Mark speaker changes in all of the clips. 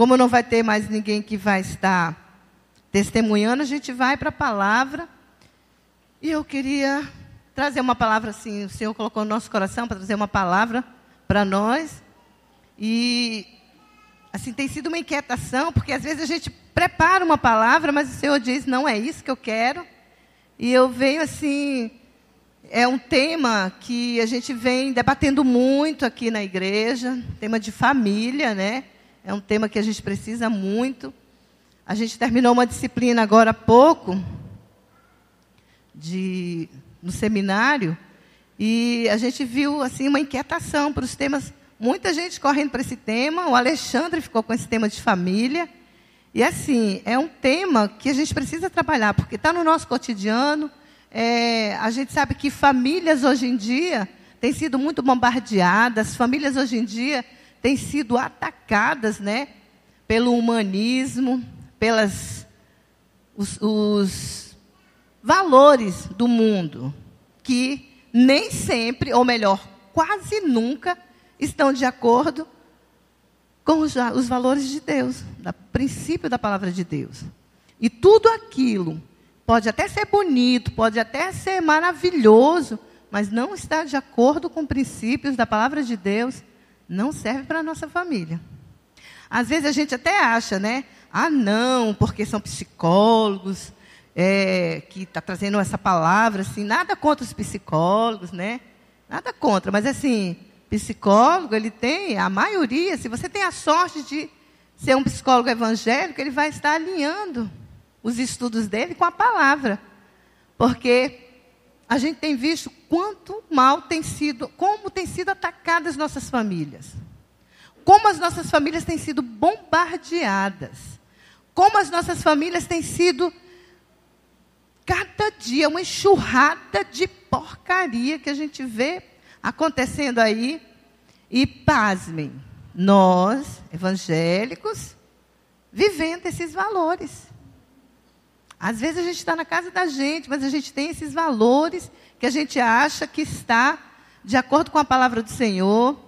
Speaker 1: como não vai ter mais ninguém que vai estar testemunhando, a gente vai para a palavra. E eu queria trazer uma palavra assim, o Senhor colocou no nosso coração para trazer uma palavra para nós. E assim tem sido uma inquietação, porque às vezes a gente prepara uma palavra, mas o Senhor diz: "Não é isso que eu quero". E eu venho assim, é um tema que a gente vem debatendo muito aqui na igreja, tema de família, né? É um tema que a gente precisa muito. A gente terminou uma disciplina agora há pouco de no seminário e a gente viu assim uma inquietação para os temas, muita gente correndo para esse tema. O Alexandre ficou com esse tema de família. E assim, é um tema que a gente precisa trabalhar, porque está no nosso cotidiano. É, a gente sabe que famílias hoje em dia têm sido muito bombardeadas, famílias hoje em dia têm sido atacadas né, pelo humanismo, pelas os, os valores do mundo, que nem sempre, ou melhor, quase nunca, estão de acordo com os, os valores de Deus, do princípio da palavra de Deus. E tudo aquilo pode até ser bonito, pode até ser maravilhoso, mas não está de acordo com princípios da palavra de Deus, não serve para a nossa família. Às vezes a gente até acha, né? Ah, não, porque são psicólogos é, que está trazendo essa palavra, assim, nada contra os psicólogos, né? Nada contra, mas assim, psicólogo, ele tem, a maioria, se você tem a sorte de ser um psicólogo evangélico, ele vai estar alinhando os estudos dele com a palavra. Porque a gente tem visto quanto mal tem sido, como tem sido atacadas nossas famílias. Como as nossas famílias têm sido bombardeadas. Como as nossas famílias têm sido cada dia uma enxurrada de porcaria que a gente vê acontecendo aí. E pasmem, nós, evangélicos, vivendo esses valores. Às vezes a gente está na casa da gente, mas a gente tem esses valores que a gente acha que está de acordo com a palavra do Senhor.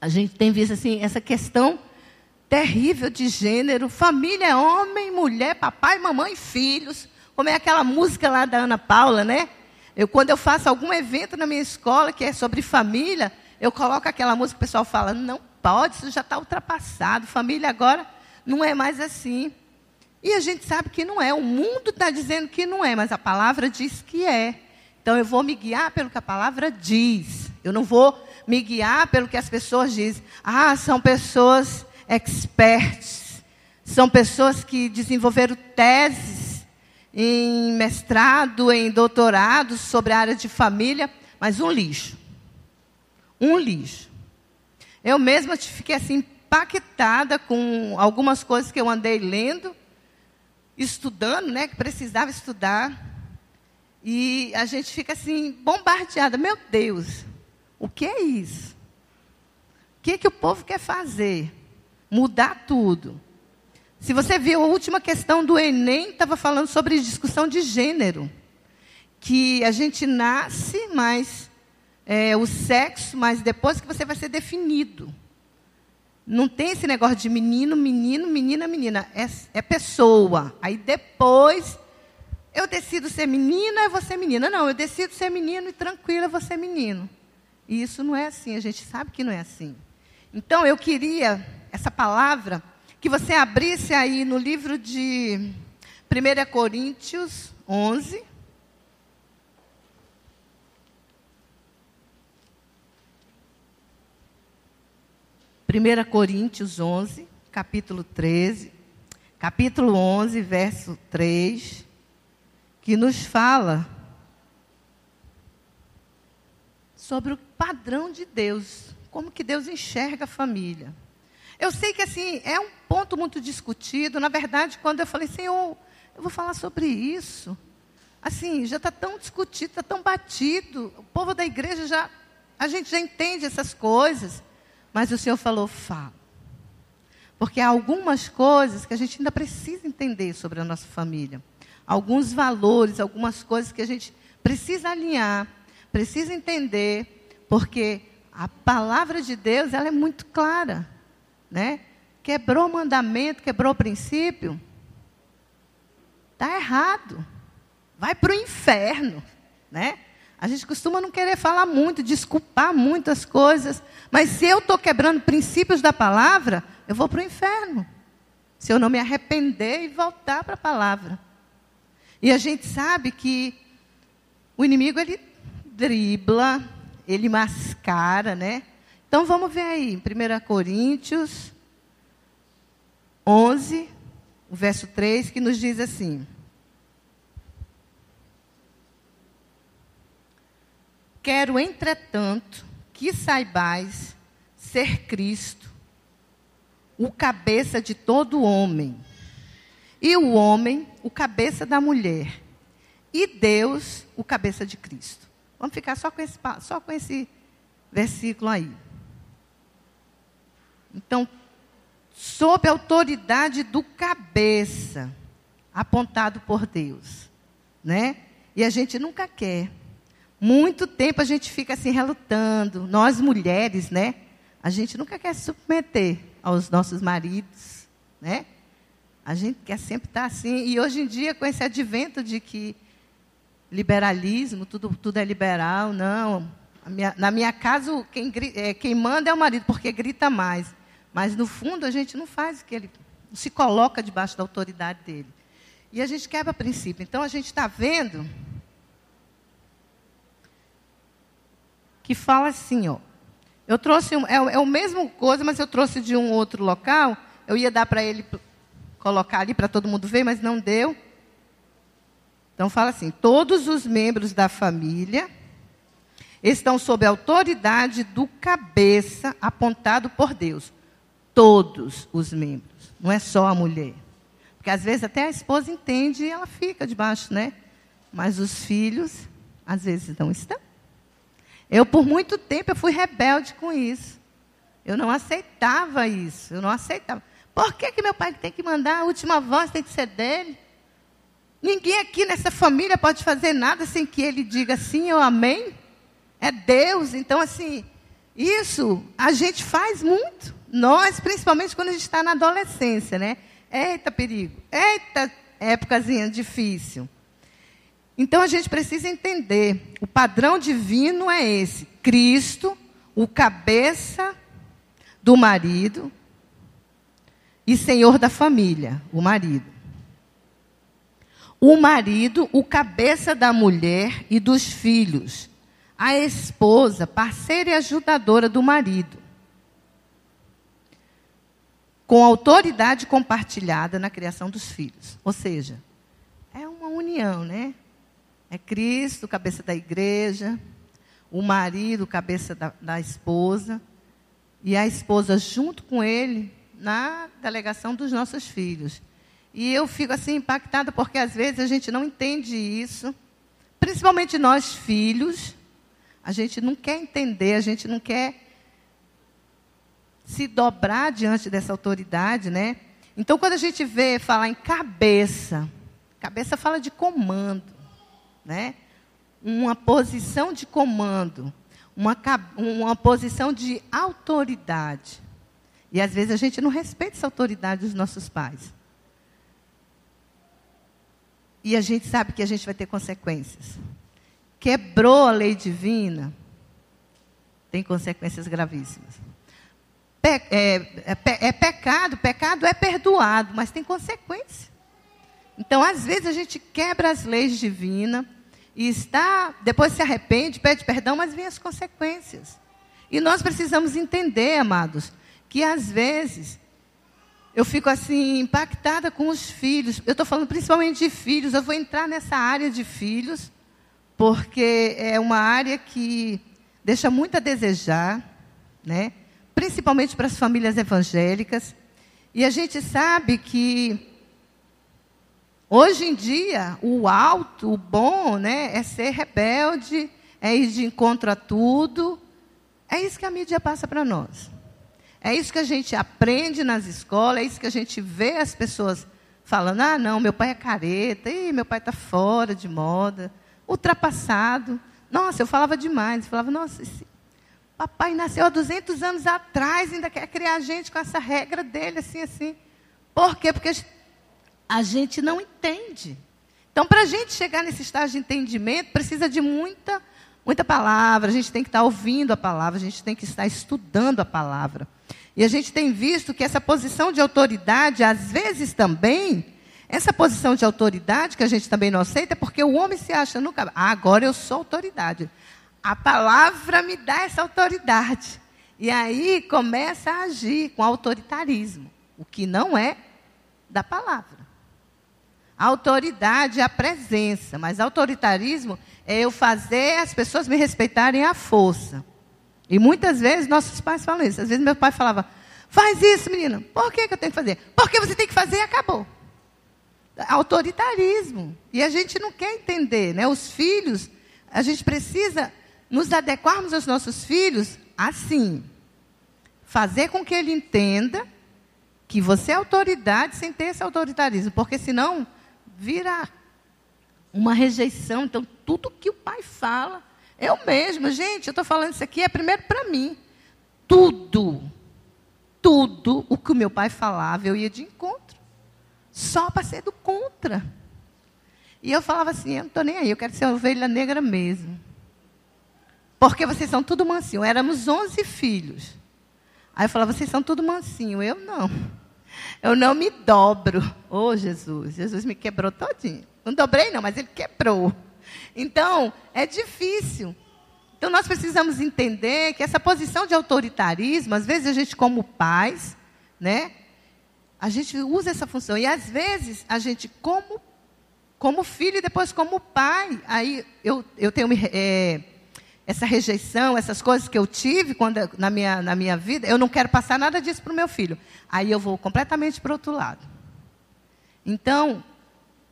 Speaker 1: A gente tem visto assim essa questão terrível de gênero, família é homem, mulher, papai, mamãe, filhos. Como é aquela música lá da Ana Paula, né? Eu quando eu faço algum evento na minha escola que é sobre família, eu coloco aquela música, o pessoal fala: "Não pode, isso já está ultrapassado. Família agora não é mais assim". E a gente sabe que não é. O mundo está dizendo que não é, mas a palavra diz que é. Então eu vou me guiar pelo que a palavra diz. Eu não vou me guiar pelo que as pessoas dizem. Ah, são pessoas experts. São pessoas que desenvolveram teses em mestrado, em doutorado sobre a área de família, mas um lixo. Um lixo. Eu mesma fiquei assim impactada com algumas coisas que eu andei lendo estudando, né, que precisava estudar. E a gente fica assim, bombardeada. Meu Deus, o que é isso? O que, é que o povo quer fazer? Mudar tudo. Se você viu a última questão do Enem, estava falando sobre discussão de gênero. Que a gente nasce, mas é, o sexo, mas depois que você vai ser definido. Não tem esse negócio de menino, menino, menina, menina. É, é pessoa. Aí depois eu decido ser menina, eu vou ser menina. Não, eu decido ser menino e tranquila, eu vou ser menino. E isso não é assim, a gente sabe que não é assim. Então eu queria essa palavra que você abrisse aí no livro de 1 Coríntios 11. 1 Coríntios 11, capítulo 13, capítulo 11, verso 3, que nos fala sobre o padrão de Deus, como que Deus enxerga a família. Eu sei que assim é um ponto muito discutido. Na verdade, quando eu falei, Senhor, eu vou falar sobre isso, assim já está tão discutido, está tão batido. O povo da igreja já, a gente já entende essas coisas. Mas o Senhor falou: fala. Porque há algumas coisas que a gente ainda precisa entender sobre a nossa família. Alguns valores, algumas coisas que a gente precisa alinhar, precisa entender, porque a palavra de Deus ela é muito clara. Né? quebrou o mandamento, quebrou o princípio, está errado. Vai para o inferno, né? A gente costuma não querer falar muito, desculpar muitas coisas, mas se eu estou quebrando princípios da palavra, eu vou para o inferno. Se eu não me arrepender e voltar para a palavra. E a gente sabe que o inimigo ele dribla, ele mascara, né? Então vamos ver aí, 1 Coríntios 11, o verso 3, que nos diz assim: Quero, entretanto, que saibais ser Cristo, o cabeça de todo homem, e o homem, o cabeça da mulher, e Deus, o cabeça de Cristo. Vamos ficar só com esse, só com esse versículo aí. Então, sob a autoridade do cabeça, apontado por Deus, né? E a gente nunca quer muito tempo a gente fica assim relutando. Nós mulheres, né? A gente nunca quer se submeter aos nossos maridos, né? A gente quer sempre estar assim. E hoje em dia, com esse advento de que liberalismo, tudo, tudo é liberal, não. Minha, na minha casa, quem, é, quem manda é o marido, porque grita mais. Mas, no fundo, a gente não faz o que ele. Não se coloca debaixo da autoridade dele. E a gente quebra princípio. Então, a gente está vendo que fala assim, ó. Eu trouxe, um, é, é o mesmo coisa, mas eu trouxe de um outro local. Eu ia dar para ele colocar ali para todo mundo ver, mas não deu. Então fala assim: todos os membros da família estão sob a autoridade do cabeça apontado por Deus. Todos os membros, não é só a mulher. Porque às vezes até a esposa entende e ela fica debaixo, né? Mas os filhos, às vezes não estão. Eu, por muito tempo, eu fui rebelde com isso. Eu não aceitava isso. Eu não aceitava. Por que, que meu pai tem que mandar? A última voz tem que ser dele. Ninguém aqui nessa família pode fazer nada sem que ele diga sim ou amém. É Deus. Então, assim, isso a gente faz muito. Nós, principalmente quando a gente está na adolescência, né? Eita perigo. Eita épocazinha difícil. Então a gente precisa entender, o padrão divino é esse: Cristo, o cabeça do marido e senhor da família, o marido. O marido, o cabeça da mulher e dos filhos. A esposa, parceira e ajudadora do marido. Com autoridade compartilhada na criação dos filhos. Ou seja, é uma união, né? É Cristo, cabeça da igreja, o marido, cabeça da, da esposa, e a esposa junto com ele na delegação dos nossos filhos. E eu fico assim impactada porque às vezes a gente não entende isso, principalmente nós filhos, a gente não quer entender, a gente não quer se dobrar diante dessa autoridade, né? Então, quando a gente vê falar em cabeça, cabeça fala de comando né? uma posição de comando, uma, uma posição de autoridade. E às vezes a gente não respeita essa autoridade dos nossos pais. E a gente sabe que a gente vai ter consequências. Quebrou a lei divina, tem consequências gravíssimas. Pe é, é, é, pecado, pecado é perdoado, mas tem consequência. Então, às vezes, a gente quebra as leis divinas, e está, depois se arrepende, pede perdão, mas vem as consequências. E nós precisamos entender, amados, que às vezes eu fico assim impactada com os filhos. Eu estou falando principalmente de filhos. Eu vou entrar nessa área de filhos, porque é uma área que deixa muito a desejar, né? principalmente para as famílias evangélicas. E a gente sabe que Hoje em dia, o alto, o bom, né, é ser rebelde, é ir de encontro a tudo. É isso que a mídia passa para nós. É isso que a gente aprende nas escolas, é isso que a gente vê as pessoas falando: ah, não, meu pai é careta, Ih, meu pai está fora de moda, ultrapassado. Nossa, eu falava demais, eu falava, nossa, esse... Papai nasceu há 200 anos atrás, ainda quer criar a gente com essa regra dele, assim, assim. Por quê? Porque a gente não entende. Então, para a gente chegar nesse estágio de entendimento, precisa de muita, muita palavra, a gente tem que estar ouvindo a palavra, a gente tem que estar estudando a palavra. E a gente tem visto que essa posição de autoridade, às vezes também, essa posição de autoridade que a gente também não aceita, é porque o homem se acha nunca. Ah, agora eu sou autoridade. A palavra me dá essa autoridade. E aí começa a agir com autoritarismo, o que não é da palavra. A autoridade é a presença, mas autoritarismo é eu fazer as pessoas me respeitarem à força. E muitas vezes nossos pais falam isso. Às vezes meu pai falava: faz isso, menina. Por que, que eu tenho que fazer? Porque você tem que fazer e acabou. Autoritarismo. E a gente não quer entender, né? Os filhos, a gente precisa nos adequarmos aos nossos filhos assim. Fazer com que ele entenda que você é autoridade sem ter esse autoritarismo. Porque senão vira uma rejeição. Então, tudo que o pai fala, eu mesma, gente, eu estou falando isso aqui é primeiro para mim. Tudo, tudo o que o meu pai falava, eu ia de encontro. Só para ser do contra. E eu falava assim, eu não estou nem aí, eu quero ser ovelha negra mesmo. Porque vocês são tudo mansinho. Éramos 11 filhos. Aí eu falava, vocês são tudo mansinho. Eu não. Eu não me dobro. Oh, Jesus. Jesus me quebrou todinho. Não dobrei, não, mas ele quebrou. Então, é difícil. Então, nós precisamos entender que essa posição de autoritarismo, às vezes a gente, como pais, né? A gente usa essa função. E às vezes a gente, como, como filho e depois como pai, aí eu, eu tenho é, essa rejeição, essas coisas que eu tive quando, na, minha, na minha vida, eu não quero passar nada disso para o meu filho. Aí eu vou completamente para o outro lado. Então,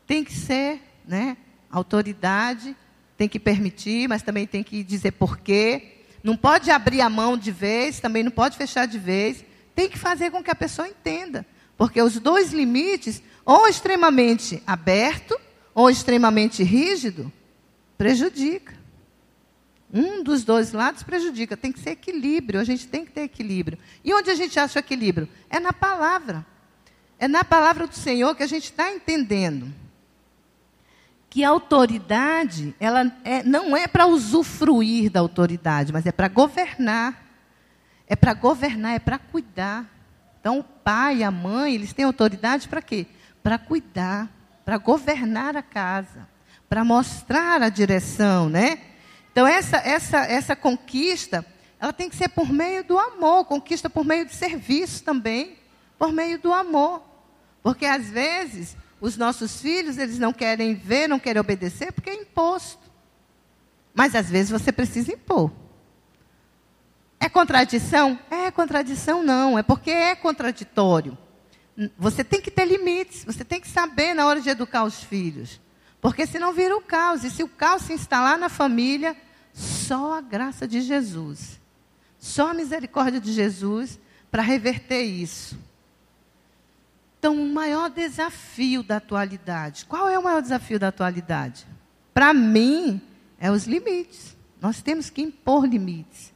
Speaker 1: tem que ser né, autoridade, tem que permitir, mas também tem que dizer porquê. Não pode abrir a mão de vez, também não pode fechar de vez. Tem que fazer com que a pessoa entenda. Porque os dois limites, ou extremamente aberto, ou extremamente rígido, prejudica. Um dos dois lados prejudica. Tem que ser equilíbrio. A gente tem que ter equilíbrio. E onde a gente acha o equilíbrio? É na palavra. É na palavra do Senhor que a gente está entendendo que a autoridade ela é, não é para usufruir da autoridade, mas é para governar. É para governar, é para cuidar. Então, o pai e a mãe, eles têm autoridade para quê? Para cuidar, para governar a casa, para mostrar a direção, né? Então, essa, essa, essa conquista, ela tem que ser por meio do amor, conquista por meio de serviço também, por meio do amor. Porque, às vezes, os nossos filhos, eles não querem ver, não querem obedecer, porque é imposto. Mas, às vezes, você precisa impor. É contradição? É contradição, não. É porque é contraditório. Você tem que ter limites, você tem que saber na hora de educar os filhos. Porque senão vira o caos. E se o caos se instalar na família, só a graça de Jesus, só a misericórdia de Jesus para reverter isso. Então, o maior desafio da atualidade. Qual é o maior desafio da atualidade? Para mim, é os limites. Nós temos que impor limites.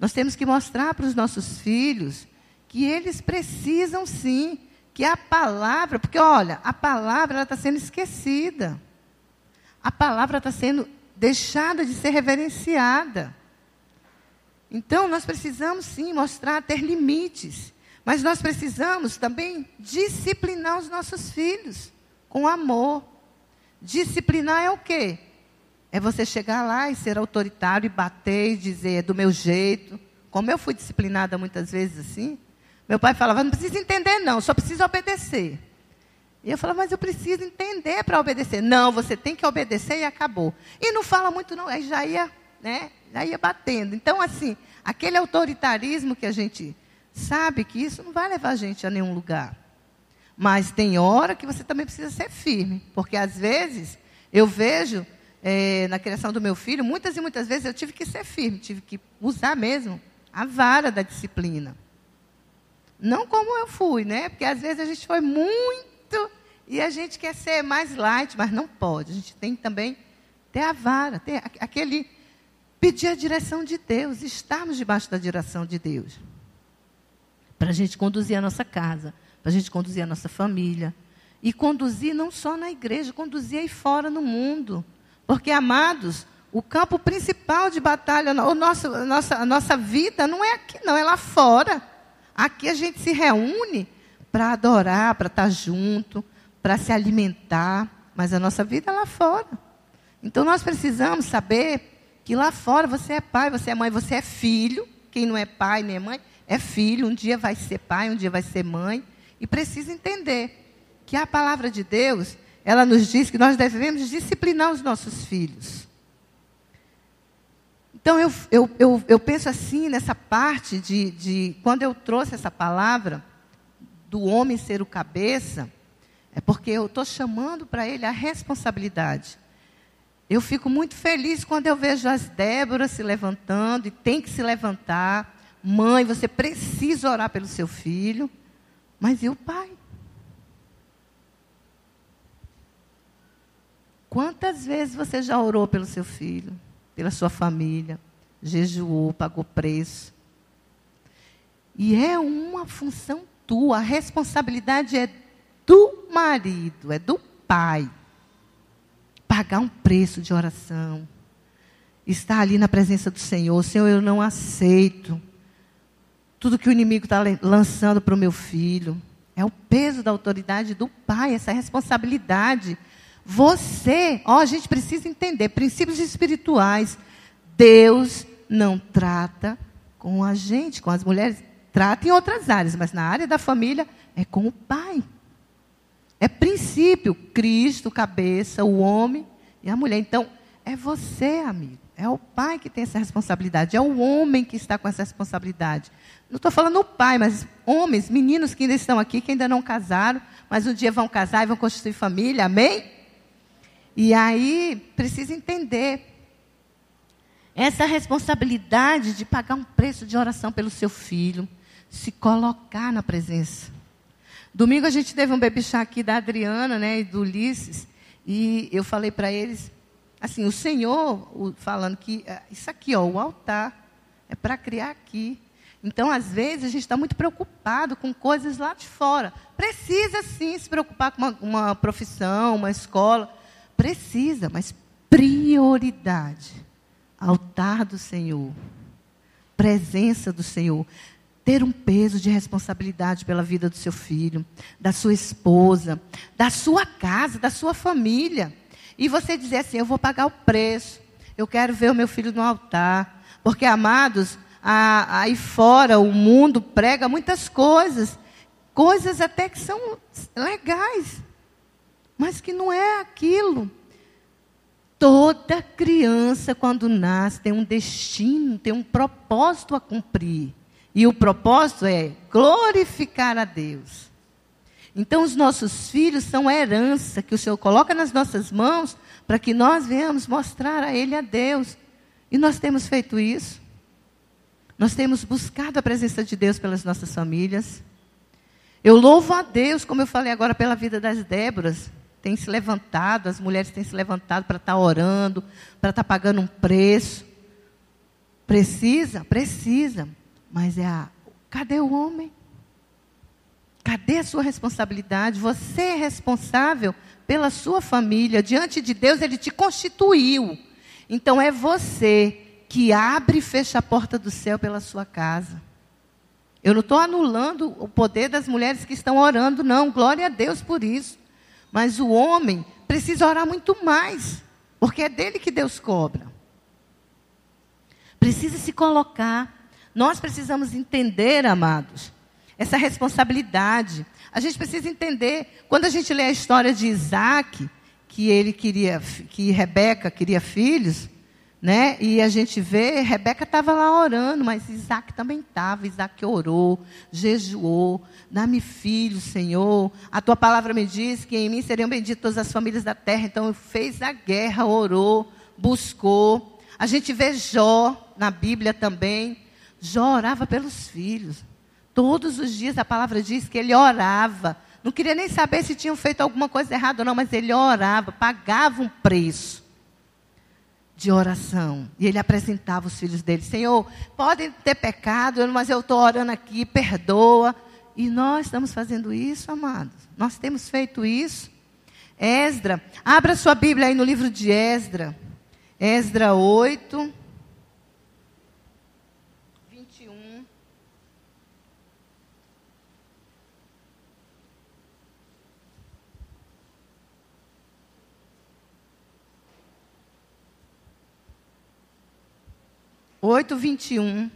Speaker 1: Nós temos que mostrar para os nossos filhos que eles precisam sim, que a palavra, porque olha, a palavra está sendo esquecida a palavra está sendo deixada de ser reverenciada. Então, nós precisamos sim mostrar, ter limites. Mas nós precisamos também disciplinar os nossos filhos com amor. Disciplinar é o quê? É você chegar lá e ser autoritário e bater e dizer é do meu jeito. Como eu fui disciplinada muitas vezes assim, meu pai falava: não precisa entender, não, só precisa obedecer. E eu falava, mas eu preciso entender para obedecer. Não, você tem que obedecer e acabou. E não fala muito, não. Aí já ia, né, já ia batendo. Então, assim, aquele autoritarismo que a gente sabe que isso não vai levar a gente a nenhum lugar. Mas tem hora que você também precisa ser firme. Porque às vezes eu vejo é, na criação do meu filho, muitas e muitas vezes eu tive que ser firme, tive que usar mesmo a vara da disciplina. Não como eu fui, né? Porque às vezes a gente foi muito e a gente quer ser mais light, mas não pode. A gente tem também ter a vara, ter aquele, pedir a direção de Deus, estarmos debaixo da direção de Deus. Para a gente conduzir a nossa casa, para a gente conduzir a nossa família. E conduzir não só na igreja, conduzir aí fora no mundo. Porque, amados, o campo principal de batalha, o nosso, a, nossa, a nossa vida não é aqui, não, é lá fora. Aqui a gente se reúne para adorar, para estar junto, para se alimentar, mas a nossa vida é lá fora. Então nós precisamos saber que lá fora você é pai, você é mãe, você é filho. Quem não é pai nem é mãe é filho. Um dia vai ser pai, um dia vai ser mãe. E precisa entender que a palavra de Deus, ela nos diz que nós devemos disciplinar os nossos filhos. Então eu, eu, eu, eu penso assim nessa parte de, de quando eu trouxe essa palavra do homem ser o cabeça, é porque eu estou chamando para ele a responsabilidade. Eu fico muito feliz quando eu vejo as Déboras se levantando, e tem que se levantar. Mãe, você precisa orar pelo seu filho. Mas e o pai? Quantas vezes você já orou pelo seu filho, pela sua família, jejuou, pagou preço? E é uma função tua, a responsabilidade é do marido, é do pai. Pagar um preço de oração. Estar ali na presença do Senhor. Senhor, eu não aceito tudo que o inimigo está lançando para o meu filho. É o peso da autoridade do pai, essa responsabilidade. Você, ó, a gente precisa entender princípios espirituais. Deus não trata com a gente, com as mulheres, trata em outras áreas, mas na área da família é com o pai. É princípio, Cristo, cabeça, o homem e a mulher. Então, é você, amigo. É o pai que tem essa responsabilidade. É o homem que está com essa responsabilidade. Não estou falando o pai, mas homens, meninos que ainda estão aqui, que ainda não casaram, mas um dia vão casar e vão constituir família. Amém? E aí, precisa entender essa responsabilidade de pagar um preço de oração pelo seu filho, se colocar na presença. Domingo a gente teve um baby aqui da Adriana, né, e do Ulisses, e eu falei para eles, assim, o Senhor falando que é, isso aqui, ó, o altar é para criar aqui. Então, às vezes, a gente está muito preocupado com coisas lá de fora. Precisa sim se preocupar com uma, uma profissão, uma escola. Precisa, mas prioridade. Altar do Senhor. Presença do Senhor ter um peso de responsabilidade pela vida do seu filho, da sua esposa, da sua casa, da sua família. E você dizer assim: eu vou pagar o preço, eu quero ver o meu filho no altar. Porque, amados, a, aí fora o mundo prega muitas coisas, coisas até que são legais, mas que não é aquilo. Toda criança, quando nasce, tem um destino, tem um propósito a cumprir. E o propósito é glorificar a Deus. Então, os nossos filhos são herança que o Senhor coloca nas nossas mãos para que nós venhamos mostrar a Ele a Deus. E nós temos feito isso. Nós temos buscado a presença de Deus pelas nossas famílias. Eu louvo a Deus, como eu falei agora, pela vida das Déboras. Tem se levantado, as mulheres têm se levantado para estar orando, para estar pagando um preço. Precisa? Precisa. Mas é a. Cadê o homem? Cadê a sua responsabilidade? Você é responsável pela sua família. Diante de Deus, Ele te constituiu. Então é você que abre e fecha a porta do céu pela sua casa. Eu não estou anulando o poder das mulheres que estão orando, não. Glória a Deus por isso. Mas o homem precisa orar muito mais, porque é dele que Deus cobra. Precisa se colocar nós precisamos entender, amados, essa responsabilidade. A gente precisa entender, quando a gente lê a história de Isaac, que ele queria, que Rebeca queria filhos, né? E a gente vê, Rebeca estava lá orando, mas Isaac também estava. Isaac orou, jejuou, dá-me filhos, Senhor. A tua palavra me diz que em mim seriam benditas todas as famílias da terra. Então fez a guerra, orou, buscou. A gente vê Jó na Bíblia também. Jó orava pelos filhos. Todos os dias a palavra diz que ele orava. Não queria nem saber se tinham feito alguma coisa errada ou não, mas ele orava, pagava um preço. De oração. E ele apresentava os filhos dele: Senhor, podem ter pecado, mas eu estou orando aqui, perdoa. E nós estamos fazendo isso, amados. Nós temos feito isso. Esdra, abra sua Bíblia aí no livro de Esdra. Esdra 8. 8, 21.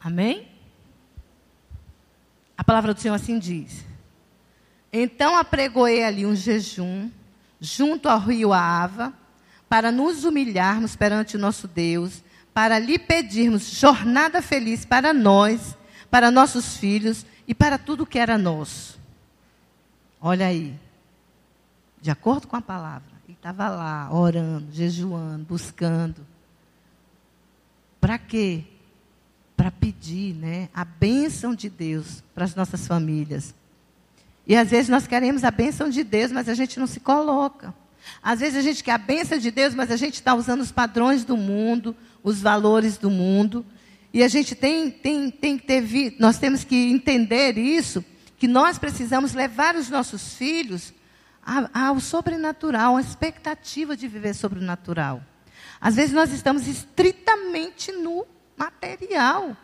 Speaker 1: Amém? A palavra do Senhor assim diz. Então apregoei ali um jejum junto ao rio Ava, para nos humilharmos perante o nosso Deus, para lhe pedirmos jornada feliz para nós, para nossos filhos e para tudo que era nosso. Olha aí, de acordo com a palavra estava lá, orando, jejuando, buscando. Para quê? Para pedir né, a bênção de Deus para as nossas famílias. E às vezes nós queremos a bênção de Deus, mas a gente não se coloca. Às vezes a gente quer a bênção de Deus, mas a gente está usando os padrões do mundo, os valores do mundo. E a gente tem, tem, tem que ter, nós temos que entender isso, que nós precisamos levar os nossos filhos ao sobrenatural, à expectativa de viver sobrenatural. Às vezes nós estamos estritamente no material.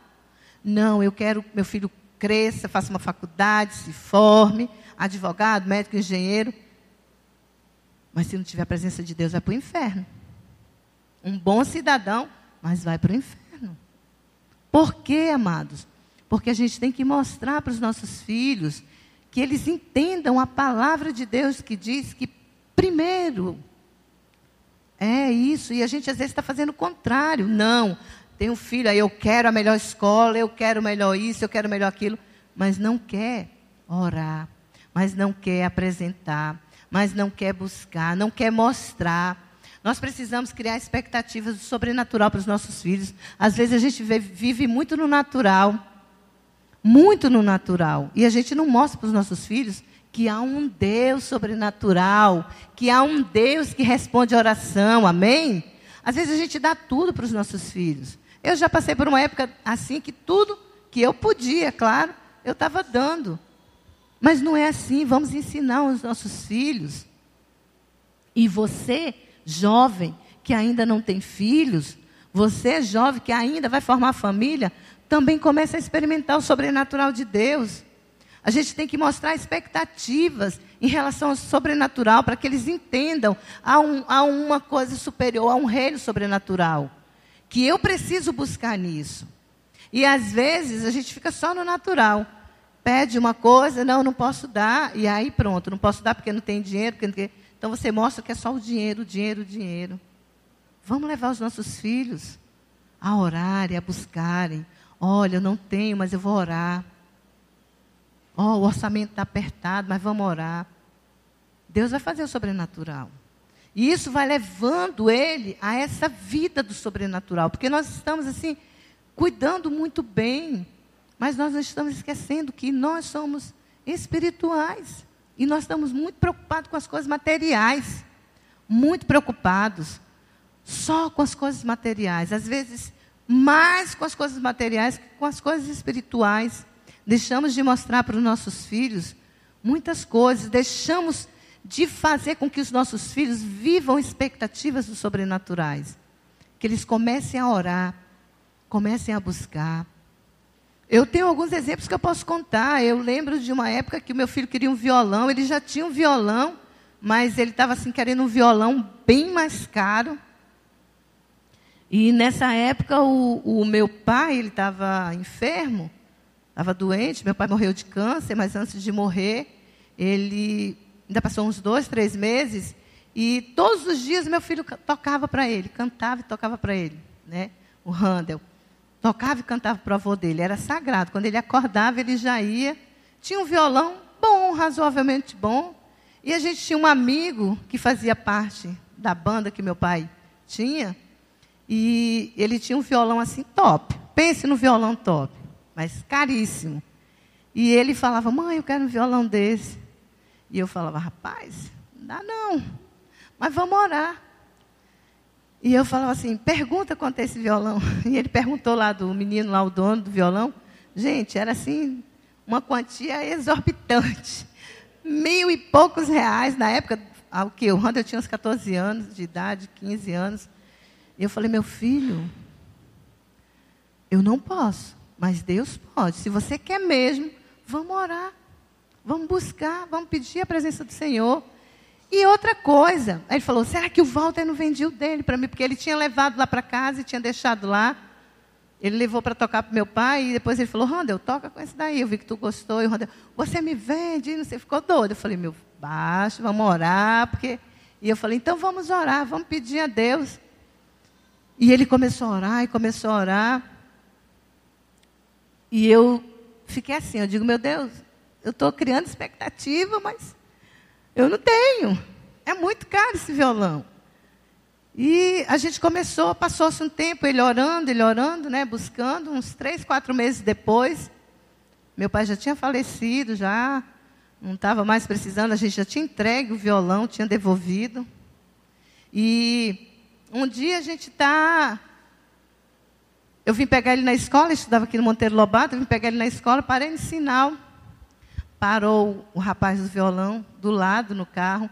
Speaker 1: Não, eu quero que meu filho cresça, faça uma faculdade, se forme, advogado, médico, engenheiro. Mas se não tiver a presença de Deus, vai para o inferno. Um bom cidadão, mas vai para o inferno. Por quê, amados? Porque a gente tem que mostrar para os nossos filhos que eles entendam a palavra de Deus que diz que, primeiro, é isso, e a gente às vezes está fazendo o contrário. Não, tem um filho aí, eu quero a melhor escola, eu quero melhor isso, eu quero melhor aquilo, mas não quer orar, mas não quer apresentar, mas não quer buscar, não quer mostrar. Nós precisamos criar expectativas do sobrenatural para os nossos filhos. Às vezes a gente vive muito no natural, muito no natural, e a gente não mostra para os nossos filhos que há um Deus sobrenatural, que há um Deus que responde a oração, amém? Às vezes a gente dá tudo para os nossos filhos. Eu já passei por uma época assim que tudo que eu podia, claro, eu estava dando. Mas não é assim, vamos ensinar os nossos filhos. E você, jovem, que ainda não tem filhos, você, jovem, que ainda vai formar família, também começa a experimentar o sobrenatural de Deus. A gente tem que mostrar expectativas em relação ao sobrenatural, para que eles entendam a, um, a uma coisa superior, a um reino sobrenatural que eu preciso buscar nisso. E às vezes a gente fica só no natural. Pede uma coisa, não, não posso dar, e aí pronto, não posso dar porque não tem dinheiro. Não tem... Então você mostra que é só o dinheiro, o dinheiro, o dinheiro. Vamos levar os nossos filhos a orarem, a buscarem. Olha, eu não tenho, mas eu vou orar. Oh, o orçamento está apertado, mas vamos orar. Deus vai fazer o sobrenatural. E isso vai levando ele a essa vida do sobrenatural, porque nós estamos assim cuidando muito bem, mas nós não estamos esquecendo que nós somos espirituais e nós estamos muito preocupados com as coisas materiais, muito preocupados só com as coisas materiais, às vezes mais com as coisas materiais que com as coisas espirituais. Deixamos de mostrar para os nossos filhos muitas coisas, deixamos de fazer com que os nossos filhos vivam expectativas dos sobrenaturais. Que eles comecem a orar, comecem a buscar. Eu tenho alguns exemplos que eu posso contar. Eu lembro de uma época que o meu filho queria um violão, ele já tinha um violão, mas ele estava assim querendo um violão bem mais caro. E nessa época o, o meu pai, ele estava enfermo, estava doente, meu pai morreu de câncer, mas antes de morrer, ele ainda passou uns dois, três meses, e todos os dias meu filho tocava para ele, cantava e tocava para ele, né? O Handel. Tocava e cantava para o avô dele, era sagrado. Quando ele acordava, ele já ia. Tinha um violão bom, razoavelmente bom. E a gente tinha um amigo que fazia parte da banda que meu pai tinha. E ele tinha um violão assim top. Pense no violão top, mas caríssimo. E ele falava: Mãe, eu quero um violão desse. E eu falava, rapaz, dá não. Mas vamos orar. E eu falava assim, pergunta quanto é esse violão. E ele perguntou lá do menino, lá o dono do violão. Gente, era assim, uma quantia exorbitante. Mil e poucos reais, na época, o que? O Randa tinha uns 14 anos de idade, 15 anos. E eu falei, meu filho, eu não posso, mas Deus pode. Se você quer mesmo, vamos orar. Vamos buscar, vamos pedir a presença do Senhor. E outra coisa, ele falou: será que o Walter não vendia o dele para mim? Porque ele tinha levado lá para casa e tinha deixado lá. Ele levou para tocar para meu pai e depois ele falou: Randel, toca com esse daí. Eu vi que tu gostou. E o Randel, você me vende? E você ficou doido. Eu falei: meu, baixo, vamos orar. Porque... E eu falei: então vamos orar, vamos pedir a Deus. E ele começou a orar e começou a orar. E eu fiquei assim: eu digo, meu Deus, eu estou criando expectativa, mas eu não tenho. É muito caro esse violão. E a gente começou, passou-se um tempo, ele orando, ele orando, né, buscando, uns três, quatro meses depois. Meu pai já tinha falecido, já não estava mais precisando, a gente já tinha entregue o violão, tinha devolvido. E um dia a gente está. Eu vim pegar ele na escola, estudava aqui no Monteiro Lobato, eu vim pegar ele na escola, parei no sinal parou o rapaz do violão do lado no carro.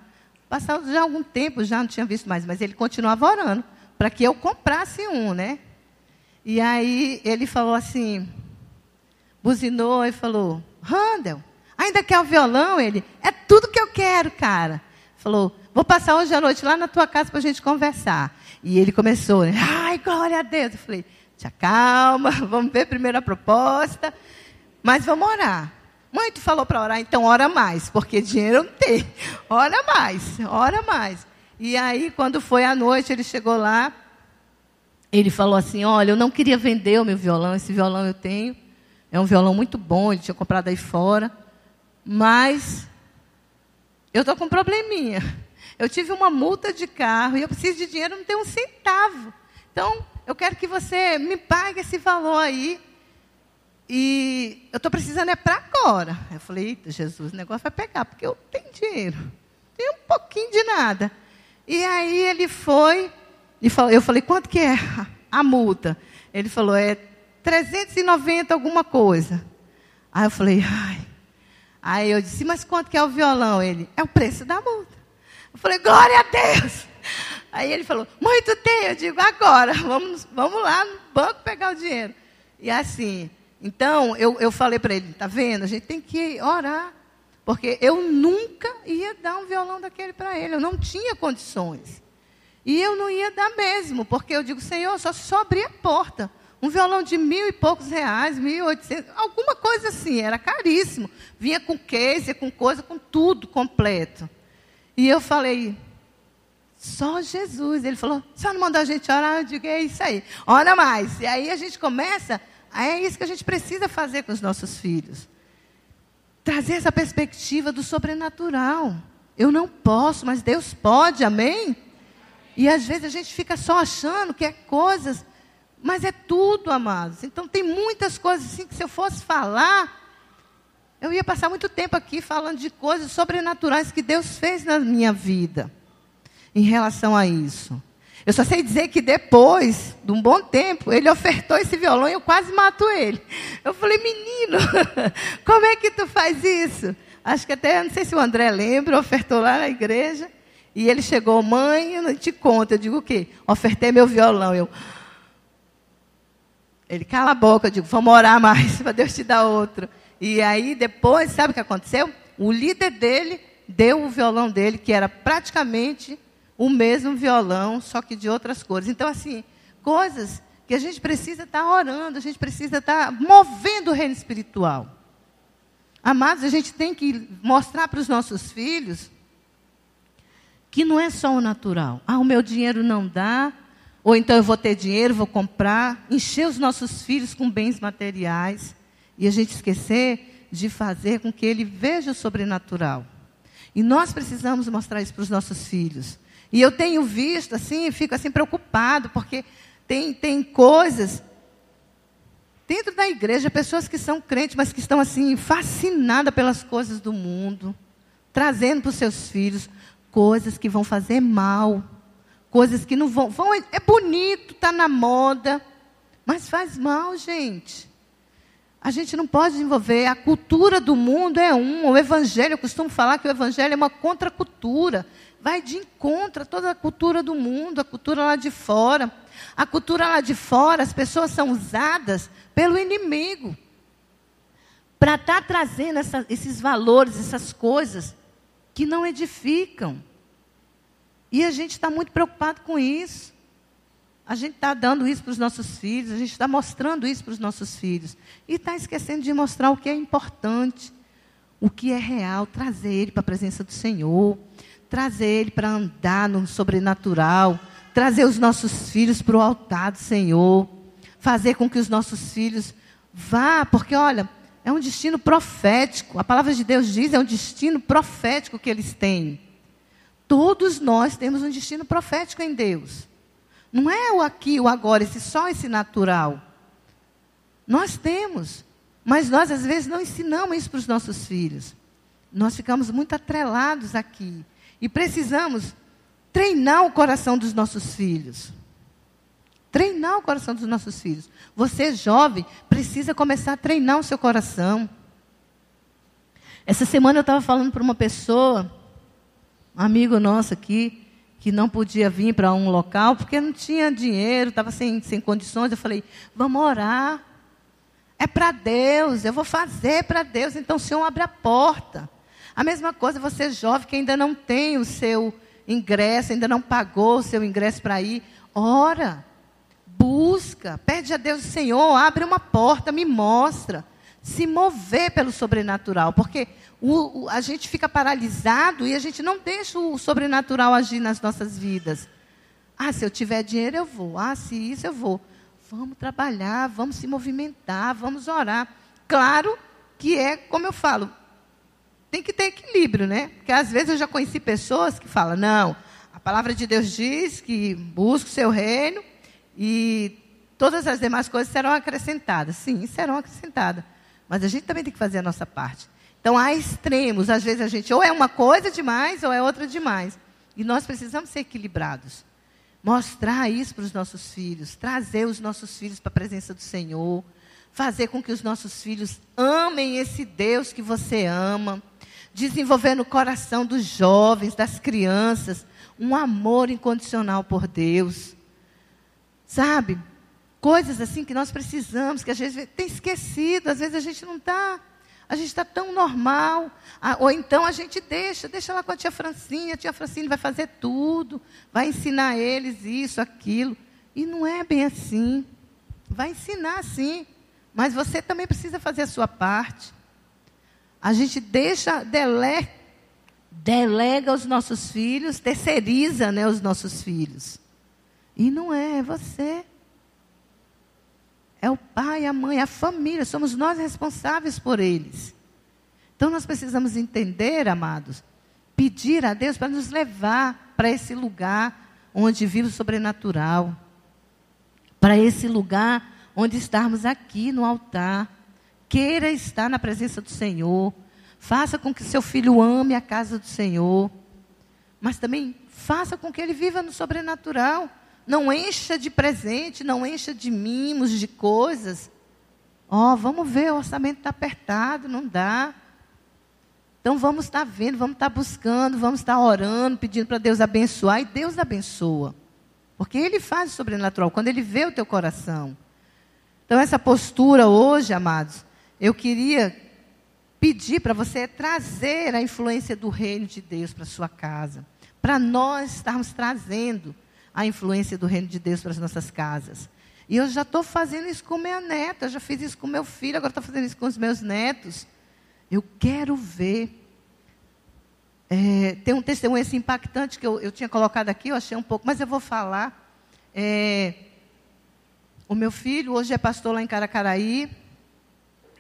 Speaker 1: Passado já algum tempo, já não tinha visto mais, mas ele continuava orando para que eu comprasse um, né? E aí ele falou assim, buzinou e falou: Randall, ainda quer o violão? Ele, é tudo que eu quero, cara. Falou, vou passar hoje à noite lá na tua casa para a gente conversar. E ele começou, ai, glória a Deus. Eu falei, te acalma, vamos ver primeiro a proposta, mas vamos orar. Mãe, tu falou para orar, então ora mais, porque dinheiro não tem. Ora mais, ora mais. E aí, quando foi à noite, ele chegou lá, ele falou assim: Olha, eu não queria vender o meu violão, esse violão eu tenho. É um violão muito bom, ele tinha comprado aí fora. Mas eu estou com um probleminha. Eu tive uma multa de carro e eu preciso de dinheiro, não tenho um centavo. Então, eu quero que você me pague esse valor aí e eu estou precisando é para agora. Eu falei, eita, Jesus, o negócio vai pegar, porque eu tenho dinheiro. Tenho um pouquinho de nada. E aí ele foi, e falou, eu falei, quanto que é a multa? Ele falou, é 390 alguma coisa. Aí eu falei, ai. Aí eu disse, mas quanto que é o violão? Ele, é o preço da multa. Eu falei, glória a Deus. Aí ele falou, muito tem. Eu digo, agora, vamos, vamos lá no banco pegar o dinheiro. E assim, então, eu, eu falei para ele, tá vendo? A gente tem que orar. Porque eu nunca ia dar um violão daquele para ele. Eu não tinha condições. E eu não ia dar mesmo, porque eu digo, Senhor, só só abrir a porta. Um violão de mil e poucos reais, mil e oitocentos, alguma coisa assim, era caríssimo. Vinha com case, com coisa, com tudo completo. E eu falei, só Jesus. Ele falou, só não mandou a gente orar? Eu digo, é isso aí, ora mais. E aí a gente começa é isso que a gente precisa fazer com os nossos filhos. Trazer essa perspectiva do sobrenatural. Eu não posso, mas Deus pode, amém? E às vezes a gente fica só achando que é coisas, mas é tudo, amados. Então tem muitas coisas assim que se eu fosse falar, eu ia passar muito tempo aqui falando de coisas sobrenaturais que Deus fez na minha vida em relação a isso. Eu só sei dizer que depois de um bom tempo, ele ofertou esse violão e eu quase mato ele. Eu falei, menino, como é que tu faz isso? Acho que até, não sei se o André lembra, ofertou lá na igreja. E ele chegou, mãe, eu não te conto. Eu digo o quê? Ofertei meu violão. Eu, ele cala a boca, eu digo, vamos orar mais para Deus te dar outro. E aí depois, sabe o que aconteceu? O líder dele deu o violão dele, que era praticamente o mesmo violão, só que de outras cores. Então, assim, coisas que a gente precisa estar tá orando, a gente precisa estar tá movendo o reino espiritual. Amados, a gente tem que mostrar para os nossos filhos que não é só o natural. Ah, o meu dinheiro não dá, ou então eu vou ter dinheiro, vou comprar, encher os nossos filhos com bens materiais e a gente esquecer de fazer com que ele veja o sobrenatural. E nós precisamos mostrar isso para os nossos filhos. E eu tenho visto assim, fico assim preocupado, porque tem, tem coisas dentro da igreja, pessoas que são crentes, mas que estão assim fascinadas pelas coisas do mundo, trazendo para os seus filhos coisas que vão fazer mal, coisas que não vão. vão é bonito, está na moda, mas faz mal, gente. A gente não pode desenvolver. A cultura do mundo é um. O evangelho, eu costumo falar que o evangelho é uma contracultura. Vai de encontro a toda a cultura do mundo, a cultura lá de fora. A cultura lá de fora, as pessoas são usadas pelo inimigo para estar tá trazendo essa, esses valores, essas coisas que não edificam. E a gente está muito preocupado com isso. A gente está dando isso para os nossos filhos, a gente está mostrando isso para os nossos filhos. E está esquecendo de mostrar o que é importante, o que é real, trazer ele para a presença do Senhor, trazer ele para andar no sobrenatural, trazer os nossos filhos para o altar do Senhor, fazer com que os nossos filhos vá, porque olha, é um destino profético. A palavra de Deus diz, é um destino profético que eles têm. Todos nós temos um destino profético em Deus. Não é o aqui, o agora, esse só esse natural. Nós temos, mas nós às vezes não ensinamos isso para os nossos filhos. Nós ficamos muito atrelados aqui e precisamos treinar o coração dos nossos filhos. Treinar o coração dos nossos filhos. Você, jovem, precisa começar a treinar o seu coração. Essa semana eu estava falando para uma pessoa, um amigo nosso aqui, que não podia vir para um local porque não tinha dinheiro, estava sem, sem condições. Eu falei: vamos orar. É para Deus, eu vou fazer para Deus. Então o Senhor abre a porta. A mesma coisa você, jovem, que ainda não tem o seu ingresso, ainda não pagou o seu ingresso para ir. Ora, busca, pede a Deus, Senhor, abre uma porta, me mostra. Se mover pelo sobrenatural, porque o, o, a gente fica paralisado e a gente não deixa o sobrenatural agir nas nossas vidas. Ah, se eu tiver dinheiro, eu vou. Ah, se isso, eu vou. Vamos trabalhar, vamos se movimentar, vamos orar. Claro que é, como eu falo, tem que ter equilíbrio, né? Porque às vezes eu já conheci pessoas que falam: não, a palavra de Deus diz que busque o seu reino e todas as demais coisas serão acrescentadas. Sim, serão acrescentadas. Mas a gente também tem que fazer a nossa parte. Então há extremos. Às vezes a gente ou é uma coisa demais ou é outra demais. E nós precisamos ser equilibrados. Mostrar isso para os nossos filhos, trazer os nossos filhos para a presença do Senhor, fazer com que os nossos filhos amem esse Deus que você ama, desenvolver no coração dos jovens, das crianças, um amor incondicional por Deus. Sabe? Coisas assim que nós precisamos, que a gente tem esquecido, às vezes a gente não está a gente está tão normal. Ah, ou então a gente deixa, deixa lá com a tia Francine, a tia Francine vai fazer tudo, vai ensinar eles isso, aquilo. E não é bem assim. Vai ensinar sim, mas você também precisa fazer a sua parte. A gente deixa, dele, delega os nossos filhos, terceiriza né, os nossos filhos. E não é, é você. É o pai, a mãe, a família, somos nós responsáveis por eles. Então nós precisamos entender, amados, pedir a Deus para nos levar para esse lugar onde vive o sobrenatural. Para esse lugar onde estarmos aqui no altar. Queira estar na presença do Senhor. Faça com que seu filho ame a casa do Senhor. Mas também faça com que ele viva no sobrenatural. Não encha de presente, não encha de mimos, de coisas. Ó, oh, vamos ver, o orçamento está apertado, não dá. Então vamos estar tá vendo, vamos estar tá buscando, vamos estar tá orando, pedindo para Deus abençoar, e Deus abençoa. Porque Ele faz o sobrenatural, quando Ele vê o teu coração. Então, essa postura hoje, amados, eu queria pedir para você trazer a influência do reino de Deus para sua casa. Para nós estarmos trazendo a influência do reino de Deus para as nossas casas. E eu já estou fazendo isso com minha neta, eu já fiz isso com meu filho, agora estou fazendo isso com os meus netos. Eu quero ver. É, tem um testemunho assim, impactante que eu, eu, tinha colocado aqui, eu achei um pouco, mas eu vou falar. É, o meu filho hoje é pastor lá em Caracaraí,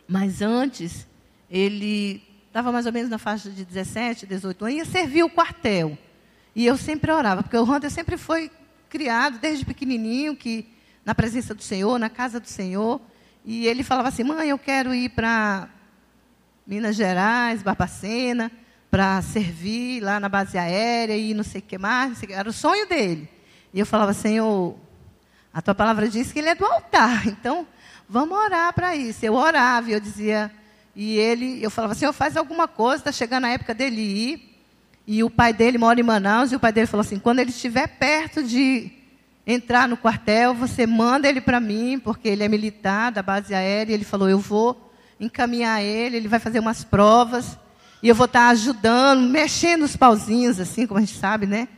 Speaker 1: mas antes ele estava mais ou menos na faixa de 17, 18 anos, e servia o quartel. E eu sempre orava, porque o Hunter sempre foi criado desde pequenininho, que na presença do Senhor, na casa do Senhor. E ele falava assim: mãe, eu quero ir para Minas Gerais, Barbacena, para servir lá na base aérea e não sei o que mais. Sei. Era o sonho dele. E eu falava, Senhor, a tua palavra diz que ele é do altar. Então, vamos orar para isso. Eu orava e eu dizia, e ele, eu falava, Senhor, faz alguma coisa, está chegando a época dele ir. E o pai dele mora em Manaus, e o pai dele falou assim: quando ele estiver perto de entrar no quartel, você manda ele para mim, porque ele é militar da base aérea. Ele falou: eu vou encaminhar ele, ele vai fazer umas provas, e eu vou estar tá ajudando, mexendo os pauzinhos, assim, como a gente sabe, né?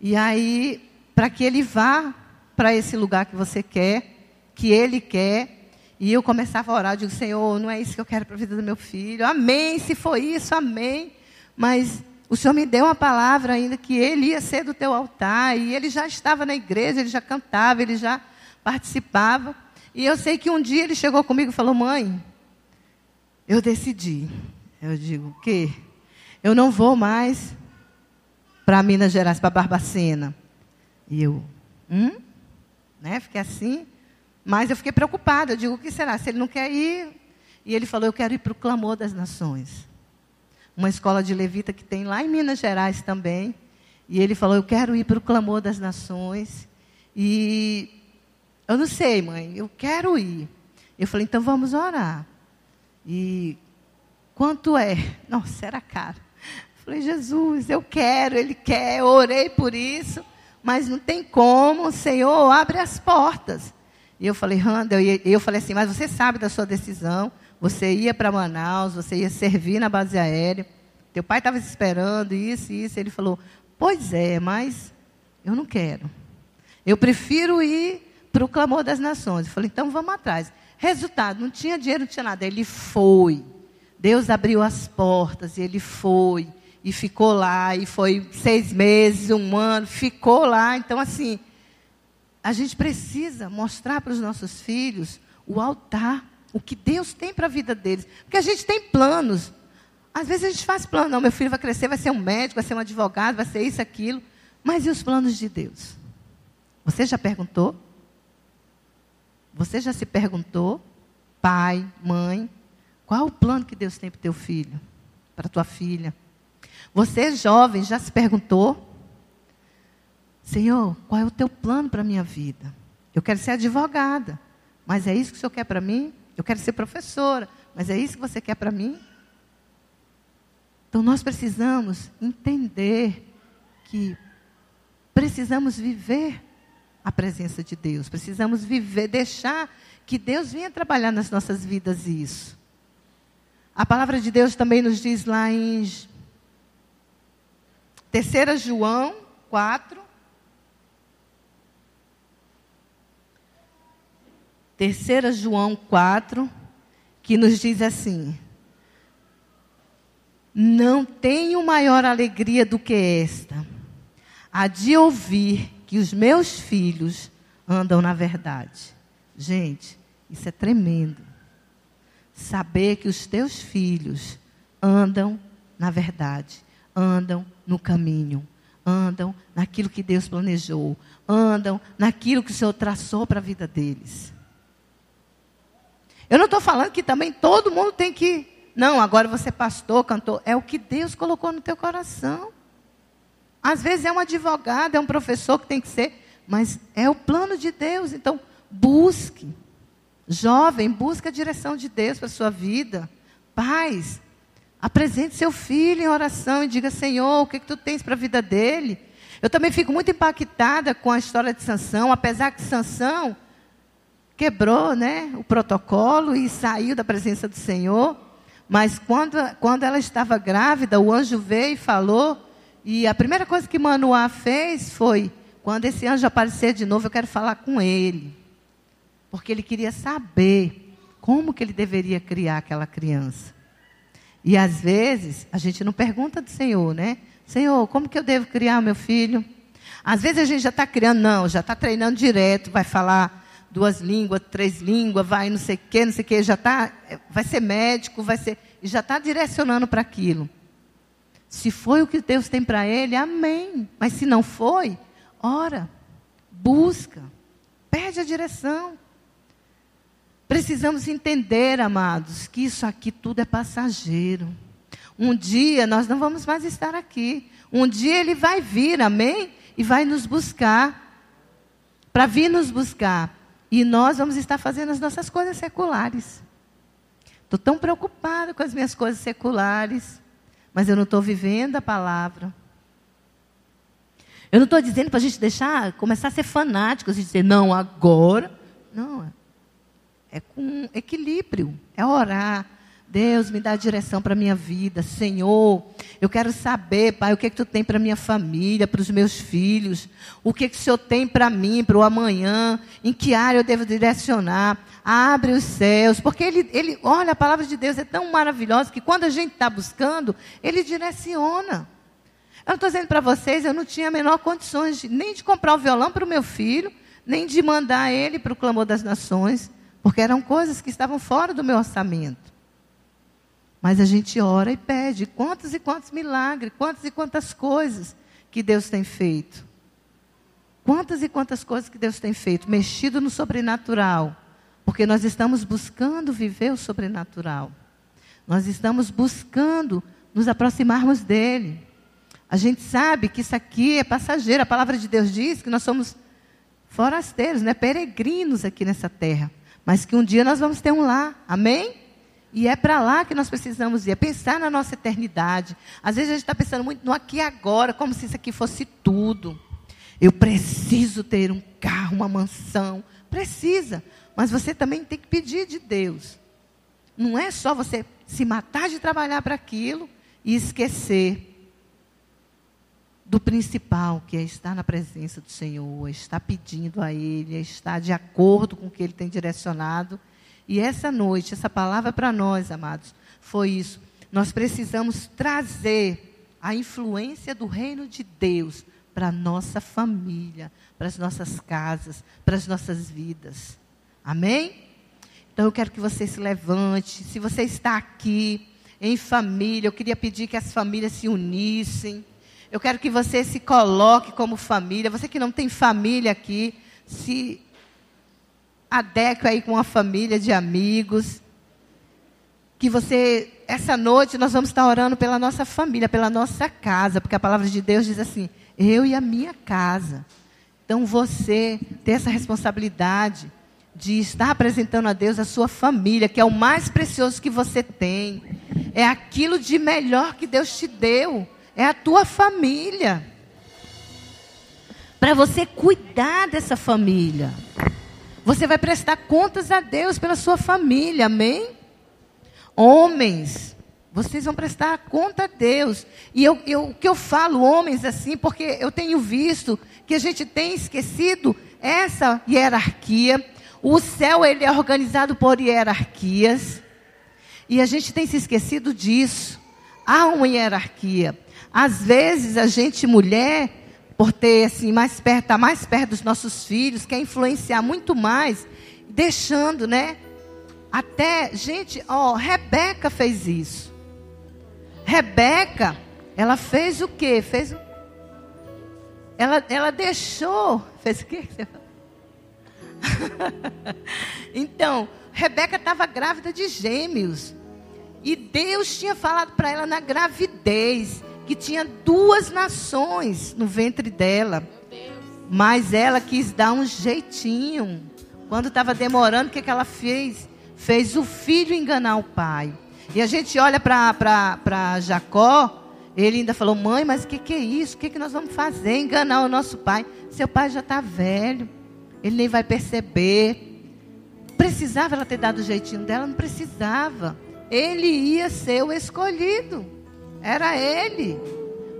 Speaker 1: E aí, para que ele vá para esse lugar que você quer, que ele quer. E eu começava a orar, eu digo, Senhor, não é isso que eu quero para a vida do meu filho. Amém, se for isso, amém. Mas o Senhor me deu uma palavra ainda que ele ia ser do teu altar, e ele já estava na igreja, ele já cantava, ele já participava. E eu sei que um dia ele chegou comigo e falou: Mãe, eu decidi. Eu digo: O quê? Eu não vou mais para Minas Gerais, para Barbacena. E eu, hum? Né? Fiquei assim. Mas eu fiquei preocupada. Eu digo: O que será? Se ele não quer ir. E ele falou: Eu quero ir para o clamor das nações uma escola de levita que tem lá em Minas Gerais também. E ele falou: Eu quero ir para o clamor das nações. E eu não sei, mãe, eu quero ir. Eu falei: Então vamos orar. E quanto é? Nossa, era caro. Eu falei: Jesus, eu quero, ele quer. Eu orei por isso, mas não tem como. Senhor, abre as portas. E eu falei: Randall, eu falei assim: Mas você sabe da sua decisão. Você ia para Manaus, você ia servir na base aérea. Teu pai estava esperando isso e isso. Ele falou: Pois é, mas eu não quero. Eu prefiro ir para o clamor das nações. Eu falei: Então vamos atrás. Resultado: não tinha dinheiro, não tinha nada. Ele foi. Deus abriu as portas e ele foi. E ficou lá. E foi seis meses, um ano. Ficou lá. Então, assim, a gente precisa mostrar para os nossos filhos o altar o que Deus tem para a vida deles. Porque a gente tem planos. Às vezes a gente faz plano, não, meu filho vai crescer, vai ser um médico, vai ser um advogado, vai ser isso, aquilo. Mas e os planos de Deus? Você já perguntou? Você já se perguntou, pai, mãe, qual o plano que Deus tem para o teu filho, para a tua filha? Você, jovem, já se perguntou? Senhor, qual é o teu plano para a minha vida? Eu quero ser advogada, mas é isso que o Senhor quer para mim? Eu quero ser professora, mas é isso que você quer para mim? Então nós precisamos entender que precisamos viver a presença de Deus, precisamos viver, deixar que Deus venha trabalhar nas nossas vidas isso. A palavra de Deus também nos diz lá em 3 João 4, Terceira João 4, que nos diz assim: Não tenho maior alegria do que esta, a de ouvir que os meus filhos andam na verdade. Gente, isso é tremendo. Saber que os teus filhos andam na verdade, andam no caminho, andam naquilo que Deus planejou, andam naquilo que o Senhor traçou para a vida deles. Eu não estou falando que também todo mundo tem que. Não, agora você é pastor, cantor. É o que Deus colocou no teu coração. Às vezes é um advogado, é um professor que tem que ser, mas é o plano de Deus. Então, busque. Jovem, busque a direção de Deus para a sua vida. Pais, apresente seu filho em oração e diga: Senhor, o que, que tu tens para a vida dele? Eu também fico muito impactada com a história de Sansão, apesar que Sansão quebrou né, o protocolo e saiu da presença do Senhor. Mas quando, quando ela estava grávida, o anjo veio e falou. E a primeira coisa que Manoá fez foi: quando esse anjo aparecer de novo, eu quero falar com ele. Porque ele queria saber como que ele deveria criar aquela criança. E às vezes, a gente não pergunta do Senhor, né? Senhor, como que eu devo criar meu filho? Às vezes a gente já está criando, não, já está treinando direto, vai falar duas línguas, três línguas, vai não sei o quê, não sei o quê, já tá, vai ser médico, vai ser, e já está direcionando para aquilo. Se foi o que Deus tem para ele, amém. Mas se não foi, ora, busca, pede a direção. Precisamos entender, amados, que isso aqui tudo é passageiro. Um dia nós não vamos mais estar aqui. Um dia ele vai vir, amém? E vai nos buscar. Para vir nos buscar. E nós vamos estar fazendo as nossas coisas seculares. Estou tão preocupada com as minhas coisas seculares. Mas eu não estou vivendo a palavra. Eu não estou dizendo para a gente deixar, começar a ser fanáticos e dizer, não, agora. Não, é com equilíbrio, é orar. Deus, me dá direção para a minha vida. Senhor, eu quero saber, Pai, o que, é que tu tem para a minha família, para os meus filhos. O que, é que o Senhor tem para mim, para o amanhã. Em que área eu devo direcionar. Abre os céus. Porque ele, ele, olha, a palavra de Deus é tão maravilhosa que quando a gente está buscando, Ele direciona. Eu estou dizendo para vocês, eu não tinha a menor condições de, nem de comprar o violão para o meu filho, nem de mandar ele para o clamor das nações, porque eram coisas que estavam fora do meu orçamento. Mas a gente ora e pede quantos e quantos milagres, quantas e quantas coisas que Deus tem feito. Quantas e quantas coisas que Deus tem feito, mexido no sobrenatural, porque nós estamos buscando viver o sobrenatural. Nós estamos buscando nos aproximarmos dele. A gente sabe que isso aqui é passageiro. A palavra de Deus diz que nós somos forasteiros, né? peregrinos aqui nessa terra. Mas que um dia nós vamos ter um lar. Amém? E é para lá que nós precisamos ir, é pensar na nossa eternidade. Às vezes a gente está pensando muito no aqui e agora, como se isso aqui fosse tudo. Eu preciso ter um carro, uma mansão. Precisa. Mas você também tem que pedir de Deus. Não é só você se matar de trabalhar para aquilo e esquecer do principal, que é estar na presença do Senhor, é estar pedindo a Ele, é estar de acordo com o que Ele tem direcionado. E essa noite, essa palavra para nós, amados, foi isso. Nós precisamos trazer a influência do reino de Deus para a nossa família, para as nossas casas, para as nossas vidas. Amém? Então eu quero que você se levante. Se você está aqui em família, eu queria pedir que as famílias se unissem. Eu quero que você se coloque como família. Você que não tem família aqui, se adeque aí com uma família de amigos. Que você, essa noite, nós vamos estar orando pela nossa família, pela nossa casa, porque a palavra de Deus diz assim: eu e a minha casa. Então você tem essa responsabilidade de estar apresentando a Deus a sua família, que é o mais precioso que você tem. É aquilo de melhor que Deus te deu é a tua família. Para você cuidar dessa família. Você vai prestar contas a Deus pela sua família, amém? Homens, vocês vão prestar conta a Deus. E eu, eu, que eu falo, homens, assim, porque eu tenho visto que a gente tem esquecido essa hierarquia. O céu ele é organizado por hierarquias. E a gente tem se esquecido disso. Há uma hierarquia. Às vezes a gente, mulher, por ter assim, mais perto, tá mais perto dos nossos filhos, quer influenciar muito mais, deixando, né? Até, gente, ó, Rebeca fez isso. Rebeca, ela fez o quê? Fez ela, ela deixou, fez o quê? então, Rebeca estava grávida de gêmeos. E Deus tinha falado para ela na gravidez tinha duas nações no ventre dela. Mas ela quis dar um jeitinho. Quando estava demorando, o que, que ela fez? Fez o filho enganar o pai. E a gente olha para Jacó, ele ainda falou: Mãe, mas o que, que é isso? O que, que nós vamos fazer? Enganar o nosso pai. Seu pai já está velho, ele nem vai perceber. Precisava ela ter dado o jeitinho dela? Não precisava. Ele ia ser o escolhido. Era ele.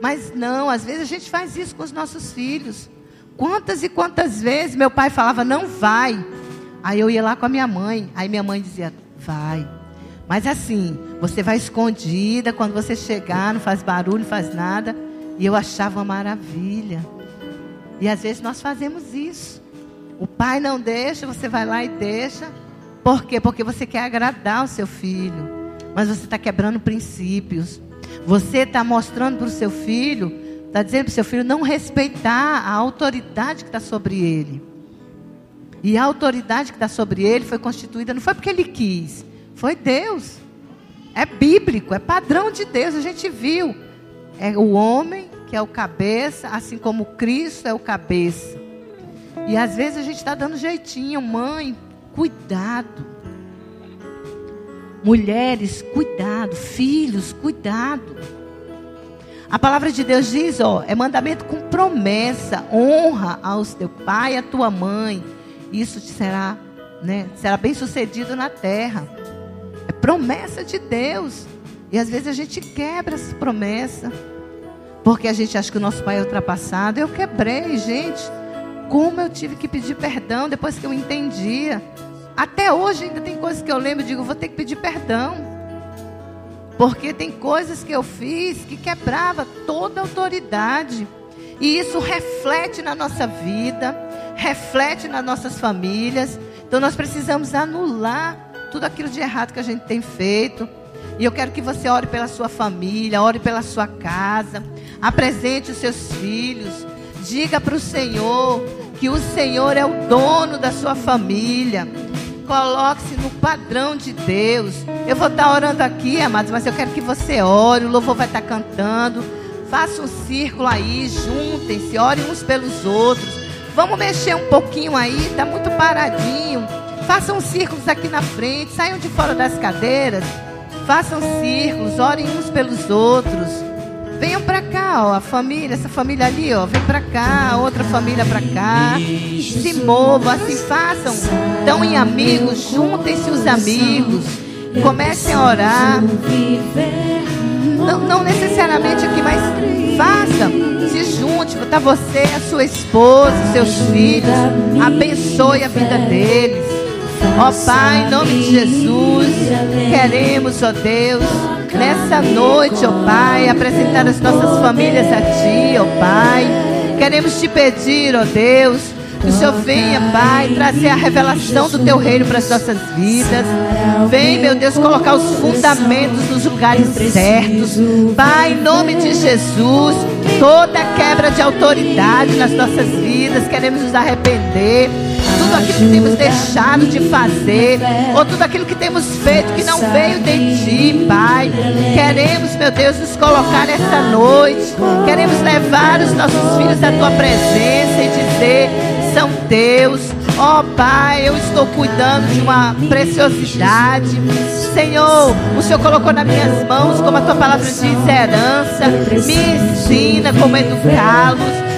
Speaker 1: Mas não, às vezes a gente faz isso com os nossos filhos. Quantas e quantas vezes meu pai falava, não vai. Aí eu ia lá com a minha mãe. Aí minha mãe dizia, vai. Mas assim, você vai escondida, quando você chegar, não faz barulho, não faz nada. E eu achava uma maravilha. E às vezes nós fazemos isso. O pai não deixa, você vai lá e deixa. Por quê? Porque você quer agradar o seu filho. Mas você está quebrando princípios. Você está mostrando para o seu filho, está dizendo para o seu filho não respeitar a autoridade que está sobre ele. E a autoridade que está sobre ele foi constituída, não foi porque ele quis, foi Deus. É bíblico, é padrão de Deus, a gente viu. É o homem que é o cabeça, assim como Cristo é o cabeça. E às vezes a gente está dando jeitinho, mãe, cuidado. Mulheres, cuidado. Filhos, cuidado. A palavra de Deus diz, ó, é mandamento com promessa, honra aos teu pai e a tua mãe. Isso te será, né, será bem sucedido na terra. É promessa de Deus. E às vezes a gente quebra essa promessa. Porque a gente acha que o nosso pai é ultrapassado. Eu quebrei, gente. Como eu tive que pedir perdão depois que eu entendia. Até hoje ainda tem coisas que eu lembro e digo, vou ter que pedir perdão. Porque tem coisas que eu fiz que quebrava toda a autoridade. E isso reflete na nossa vida, reflete nas nossas famílias. Então nós precisamos anular tudo aquilo de errado que a gente tem feito. E eu quero que você ore pela sua família, ore pela sua casa, apresente os seus filhos, diga para o Senhor que o Senhor é o dono da sua família. Coloque-se no padrão de Deus. Eu vou estar orando aqui, amados, mas eu quero que você ore. O louvor vai estar cantando. Faça um círculo aí, juntem-se, orem uns pelos outros. Vamos mexer um pouquinho aí, está muito paradinho. Façam círculos aqui na frente, saiam de fora das cadeiras. Façam círculos, orem uns pelos outros. Venham para cá, ó, a família, essa família ali, ó, vem para cá, outra família para cá. Se movam, assim façam. Estão em amigos, juntem-se os amigos. Comecem a orar. Não, não necessariamente aqui, mas faça. Se junte, tá você, a sua esposa, seus filhos. Abençoe a vida deles. Ó Pai, em nome de Jesus, queremos, ó Deus, nessa noite, ó Pai, apresentar as nossas famílias a Ti, ó Pai. Queremos te pedir, ó Deus, que o Senhor venha, Pai, trazer a revelação do Teu reino para as nossas vidas. Vem, meu Deus, colocar os fundamentos nos lugares certos. Pai, em nome de Jesus, toda quebra de autoridade nas nossas vidas, queremos nos arrepender tudo aquilo que temos deixado de fazer, ou tudo aquilo que temos feito que não veio de ti, Pai. Queremos, meu Deus, nos colocar essa noite, queremos levar os nossos filhos à tua presença e dizer: são teus. Ó oh, Pai, eu estou cuidando de uma preciosidade. Senhor, o Senhor colocou nas minhas mãos, como a tua palavra diz, herança. Me ensina como educá-los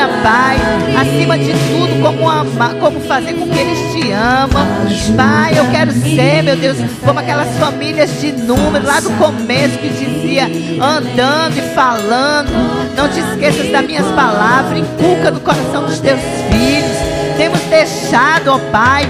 Speaker 1: ensina, Pai, acima de tudo, como amar, como fazer com que eles te amam. Pai, eu quero ser, meu Deus, como aquelas famílias de número lá do começo que dizia, andando e falando. Não te esqueças das minhas palavras, inculca no coração dos teus filhos. Temos deixado, ó Pai,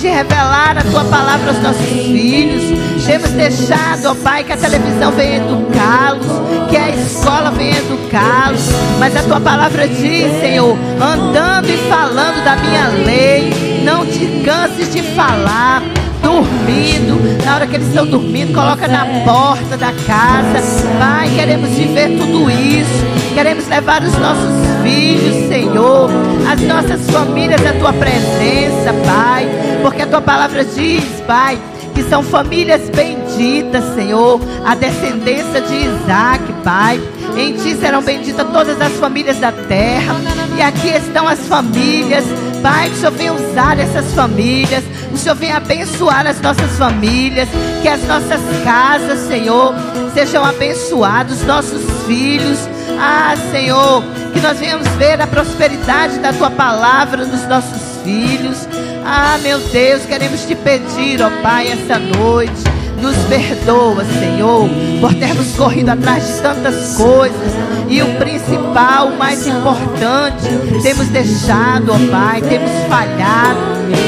Speaker 1: de revelar a tua palavra aos nossos filhos. Temos deixado, ó Pai, que a televisão venha educá-los, que a escola venha educá-los. Mas a tua palavra diz, Senhor, andando e falando da minha lei, não te canses de falar dormindo, na hora que eles estão dormindo, coloca na porta da casa. Pai, queremos viver tudo isso. Queremos levar os nossos filhos, Senhor, as nossas famílias à tua presença, Pai. Porque a tua palavra diz, Pai, que são famílias benditas, Senhor, a descendência de Isaac, Pai. Em ti serão benditas todas as famílias da terra. E aqui estão as famílias. Pai, que o Senhor venha usar essas famílias. O Senhor venha abençoar as nossas famílias. Que as nossas casas, Senhor, sejam abençoados. Nossos filhos. Ah, Senhor, que nós venhamos ver a prosperidade da tua palavra nos nossos filhos. Ah, meu Deus, queremos te pedir, ó Pai, essa noite. Nos perdoa, Senhor, por termos corrido atrás de tantas coisas. E o principal, o mais importante, temos deixado, ó Pai, temos falhado,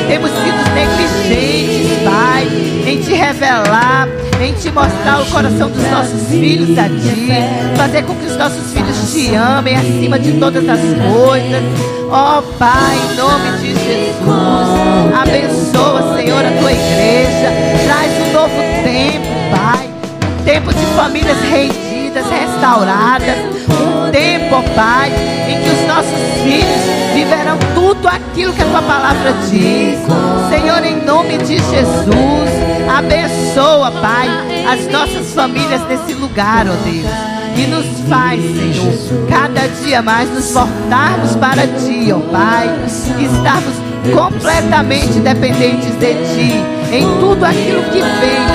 Speaker 1: temos sido negligentes, Pai, em te revelar, em te mostrar o coração dos nossos filhos a ti, fazer com que os nossos filhos te amem acima de todas as coisas. Ó oh, Pai, em nome de Jesus, abençoa, Senhor, a tua igreja. Traz um novo tempo, Pai. Um tempo de famílias rendidas, restauradas. Um tempo, ó Pai, em que os nossos filhos viverão tudo aquilo que a tua palavra diz. Senhor, em nome de Jesus, abençoa, Pai, as nossas famílias nesse lugar, ó Deus. E nos faz, Senhor, cada dia mais nos voltarmos para Ti, ó Pai, e estarmos completamente dependentes de Ti, em tudo aquilo que vem,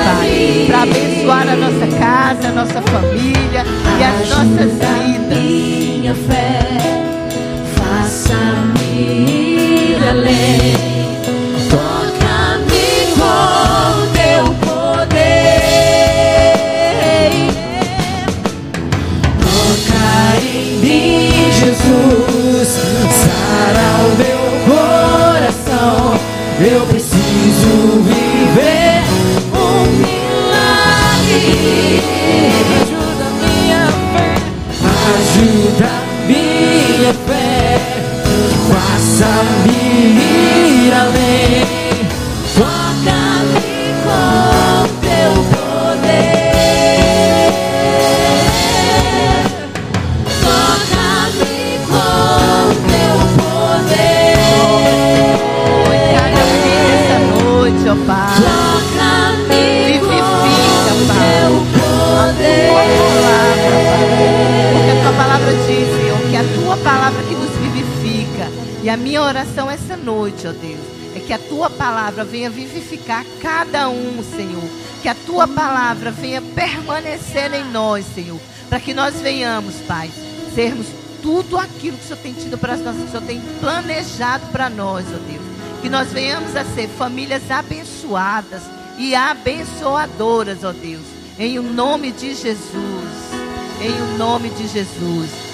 Speaker 1: nós venhamos, Pai, sermos tudo aquilo que o Senhor tem tido para nós, que o Senhor tem planejado para nós, ó Deus. Que nós venhamos a ser famílias abençoadas e abençoadoras, ó Deus. Em o nome de Jesus. Em o nome de Jesus.